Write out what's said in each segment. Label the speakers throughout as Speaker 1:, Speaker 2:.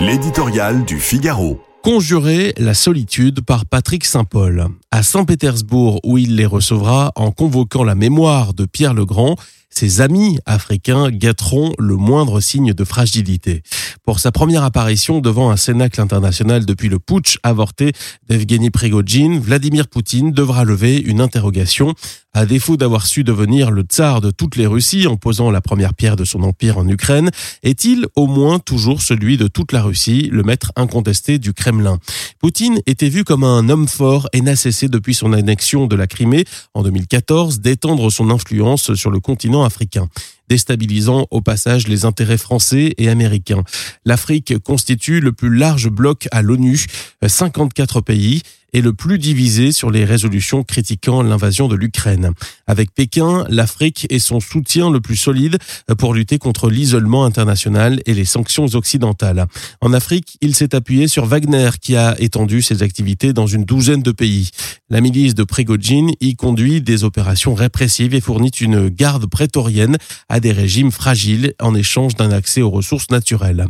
Speaker 1: L'éditorial du Figaro.
Speaker 2: Conjurer la solitude par Patrick Saint-Paul. À Saint-Pétersbourg, où il les recevra en convoquant la mémoire de Pierre le Grand, ses amis africains guetteront le moindre signe de fragilité. Pour sa première apparition devant un cénacle international depuis le putsch avorté d'Evgeny Prigogine, Vladimir Poutine devra lever une interrogation. À défaut d'avoir su devenir le tsar de toutes les Russies en posant la première pierre de son empire en Ukraine, est-il au moins toujours celui de toute la Russie, le maître incontesté du Kremlin? Poutine était vu comme un homme fort et n'a cessé depuis son annexion de la Crimée en 2014 d'étendre son influence sur le continent africain déstabilisant au passage les intérêts français et américains. L'Afrique constitue le plus large bloc à l'ONU, 54 pays, et le plus divisé sur les résolutions critiquant l'invasion de l'Ukraine. Avec Pékin, l'Afrique est son soutien le plus solide pour lutter contre l'isolement international et les sanctions occidentales. En Afrique, il s'est appuyé sur Wagner qui a étendu ses activités dans une douzaine de pays. La milice de Prigogine y conduit des opérations répressives et fournit une garde prétorienne à des régimes fragiles en échange d'un accès aux ressources naturelles.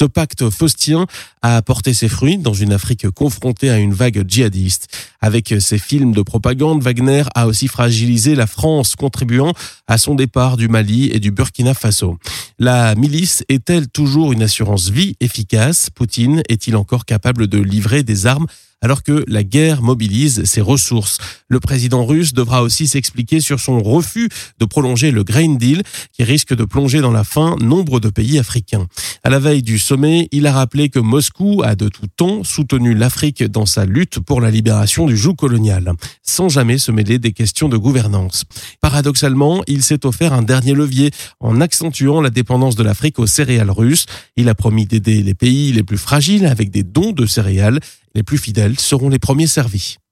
Speaker 2: Ce pacte faustien a apporté ses fruits dans une Afrique confrontée à une vague djihadiste. Avec ses films de propagande, Wagner a aussi fragilisé la France, contribuant à son départ du Mali et du Burkina Faso. La milice est-elle toujours une assurance vie efficace? Poutine est-il encore capable de livrer des armes alors que la guerre mobilise ses ressources. Le président russe devra aussi s'expliquer sur son refus de prolonger le Grain Deal qui risque de plonger dans la faim nombre de pays africains. À la veille du sommet, il a rappelé que Moscou a de tout temps soutenu l'Afrique dans sa lutte pour la libération du joug colonial, sans jamais se mêler des questions de gouvernance. Paradoxalement, il s'est offert un dernier levier en accentuant la dépendance de l'Afrique aux céréales russes. Il a promis d'aider les pays les plus fragiles avec des dons de céréales les plus fidèles seront les premiers servis.